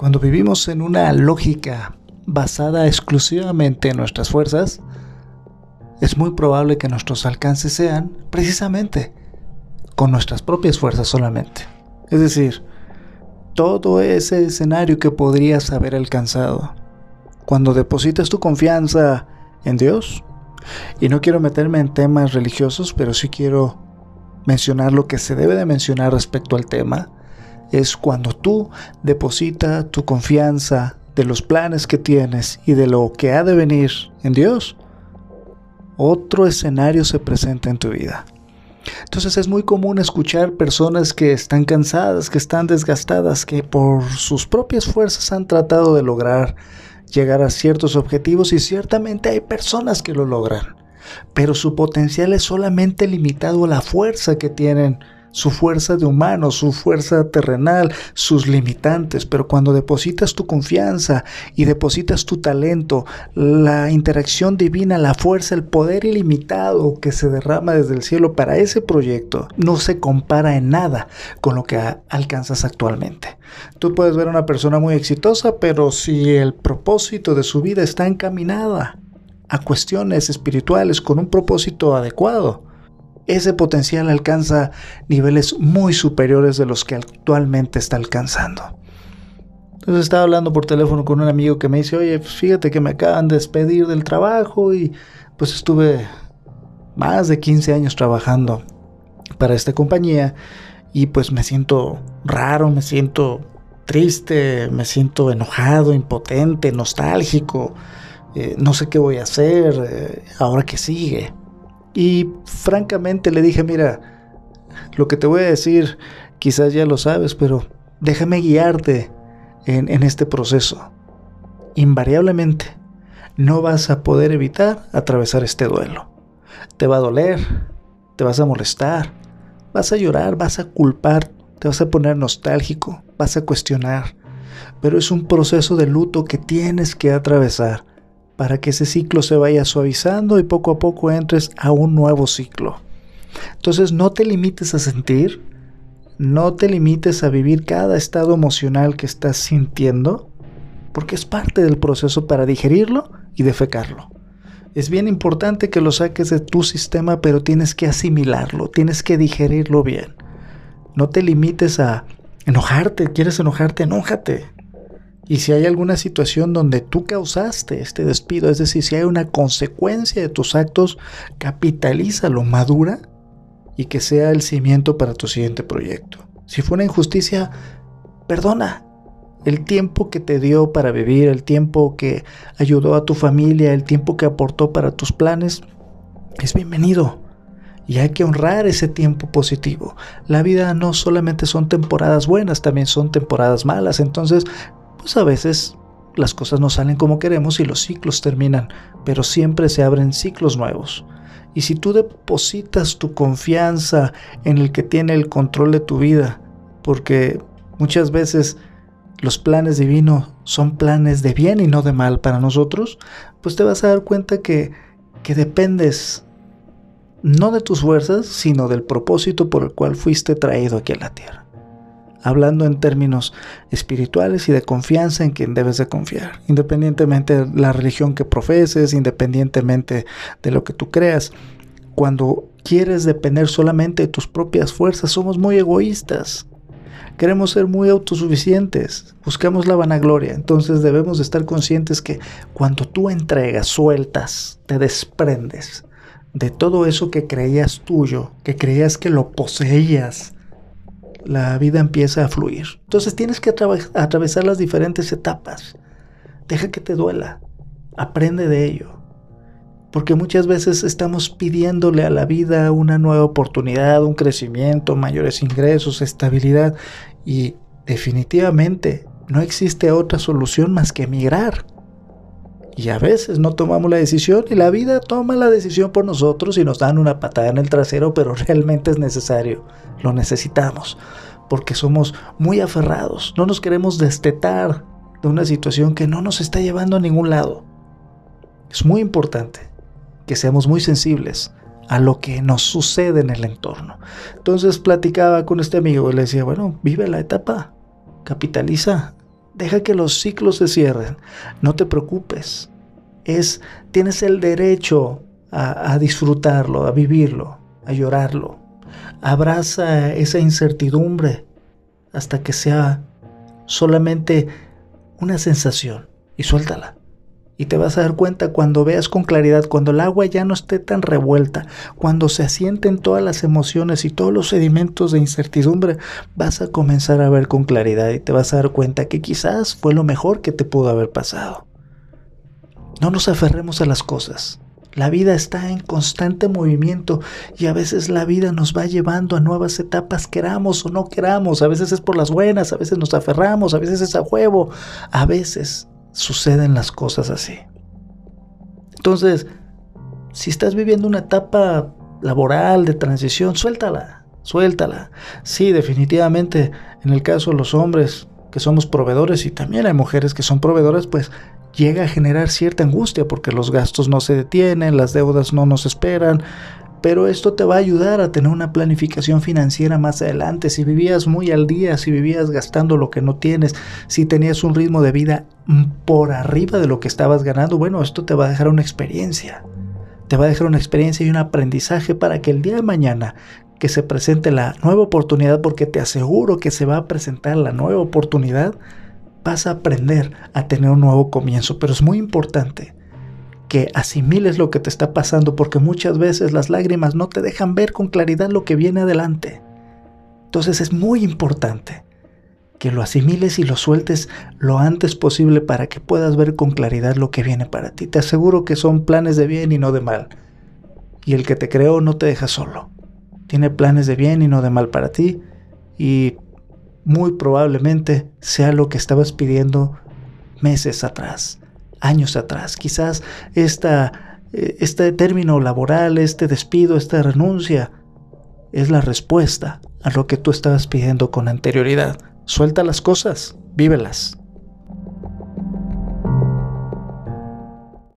Cuando vivimos en una lógica basada exclusivamente en nuestras fuerzas, es muy probable que nuestros alcances sean precisamente con nuestras propias fuerzas solamente. Es decir, todo ese escenario que podrías haber alcanzado. Cuando depositas tu confianza en Dios, y no quiero meterme en temas religiosos, pero sí quiero mencionar lo que se debe de mencionar respecto al tema, es cuando tú depositas tu confianza de los planes que tienes y de lo que ha de venir en Dios, otro escenario se presenta en tu vida. Entonces es muy común escuchar personas que están cansadas, que están desgastadas, que por sus propias fuerzas han tratado de lograr llegar a ciertos objetivos y ciertamente hay personas que lo logran, pero su potencial es solamente limitado a la fuerza que tienen su fuerza de humano, su fuerza terrenal, sus limitantes, pero cuando depositas tu confianza y depositas tu talento, la interacción divina, la fuerza, el poder ilimitado que se derrama desde el cielo para ese proyecto, no se compara en nada con lo que alcanzas actualmente. Tú puedes ver a una persona muy exitosa, pero si el propósito de su vida está encaminada a cuestiones espirituales con un propósito adecuado, ese potencial alcanza niveles muy superiores de los que actualmente está alcanzando. Entonces estaba hablando por teléfono con un amigo que me dice, oye, pues fíjate que me acaban de despedir del trabajo y pues estuve más de 15 años trabajando para esta compañía y pues me siento raro, me siento triste, me siento enojado, impotente, nostálgico, eh, no sé qué voy a hacer eh, ahora que sigue. Y francamente le dije, mira, lo que te voy a decir quizás ya lo sabes, pero déjame guiarte en, en este proceso. Invariablemente, no vas a poder evitar atravesar este duelo. Te va a doler, te vas a molestar, vas a llorar, vas a culpar, te vas a poner nostálgico, vas a cuestionar. Pero es un proceso de luto que tienes que atravesar para que ese ciclo se vaya suavizando y poco a poco entres a un nuevo ciclo. Entonces no te limites a sentir, no te limites a vivir cada estado emocional que estás sintiendo, porque es parte del proceso para digerirlo y defecarlo. Es bien importante que lo saques de tu sistema, pero tienes que asimilarlo, tienes que digerirlo bien. No te limites a enojarte, quieres enojarte, enójate. Y si hay alguna situación donde tú causaste este despido, es decir, si hay una consecuencia de tus actos, capitalízalo, madura y que sea el cimiento para tu siguiente proyecto. Si fue una injusticia, perdona. El tiempo que te dio para vivir, el tiempo que ayudó a tu familia, el tiempo que aportó para tus planes, es bienvenido. Y hay que honrar ese tiempo positivo. La vida no solamente son temporadas buenas, también son temporadas malas. Entonces pues a veces las cosas no salen como queremos y los ciclos terminan, pero siempre se abren ciclos nuevos. Y si tú depositas tu confianza en el que tiene el control de tu vida, porque muchas veces los planes divinos son planes de bien y no de mal para nosotros, pues te vas a dar cuenta que, que dependes no de tus fuerzas, sino del propósito por el cual fuiste traído aquí a la tierra hablando en términos espirituales y de confianza en quien debes de confiar, independientemente de la religión que profeses, independientemente de lo que tú creas. Cuando quieres depender solamente de tus propias fuerzas, somos muy egoístas. Queremos ser muy autosuficientes, buscamos la vanagloria, entonces debemos de estar conscientes que cuando tú entregas, sueltas, te desprendes de todo eso que creías tuyo, que creías que lo poseías, la vida empieza a fluir. Entonces tienes que atravesar las diferentes etapas. Deja que te duela. Aprende de ello. Porque muchas veces estamos pidiéndole a la vida una nueva oportunidad, un crecimiento, mayores ingresos, estabilidad. Y definitivamente no existe otra solución más que emigrar. Y a veces no tomamos la decisión y la vida toma la decisión por nosotros y nos dan una patada en el trasero, pero realmente es necesario, lo necesitamos, porque somos muy aferrados, no nos queremos destetar de una situación que no nos está llevando a ningún lado. Es muy importante que seamos muy sensibles a lo que nos sucede en el entorno. Entonces platicaba con este amigo y le decía, bueno, vive la etapa, capitaliza Deja que los ciclos se cierren. No te preocupes. Es, tienes el derecho a, a disfrutarlo, a vivirlo, a llorarlo. Abraza esa incertidumbre hasta que sea solamente una sensación y suéltala. Y te vas a dar cuenta cuando veas con claridad, cuando el agua ya no esté tan revuelta, cuando se asienten todas las emociones y todos los sedimentos de incertidumbre, vas a comenzar a ver con claridad y te vas a dar cuenta que quizás fue lo mejor que te pudo haber pasado. No nos aferremos a las cosas. La vida está en constante movimiento y a veces la vida nos va llevando a nuevas etapas, queramos o no queramos. A veces es por las buenas, a veces nos aferramos, a veces es a huevo, a veces suceden las cosas así. Entonces, si estás viviendo una etapa laboral de transición, suéltala, suéltala. Sí, definitivamente, en el caso de los hombres que somos proveedores y también hay mujeres que son proveedoras, pues llega a generar cierta angustia porque los gastos no se detienen, las deudas no nos esperan, pero esto te va a ayudar a tener una planificación financiera más adelante. Si vivías muy al día, si vivías gastando lo que no tienes, si tenías un ritmo de vida por arriba de lo que estabas ganando, bueno, esto te va a dejar una experiencia. Te va a dejar una experiencia y un aprendizaje para que el día de mañana que se presente la nueva oportunidad, porque te aseguro que se va a presentar la nueva oportunidad, vas a aprender a tener un nuevo comienzo. Pero es muy importante que asimiles lo que te está pasando porque muchas veces las lágrimas no te dejan ver con claridad lo que viene adelante. Entonces es muy importante que lo asimiles y lo sueltes lo antes posible para que puedas ver con claridad lo que viene para ti. Te aseguro que son planes de bien y no de mal. Y el que te creó no te deja solo. Tiene planes de bien y no de mal para ti. Y muy probablemente sea lo que estabas pidiendo meses atrás años atrás. Quizás esta, eh, este término laboral, este despido, esta renuncia, es la respuesta a lo que tú estabas pidiendo con anterioridad. Suelta las cosas, vívelas.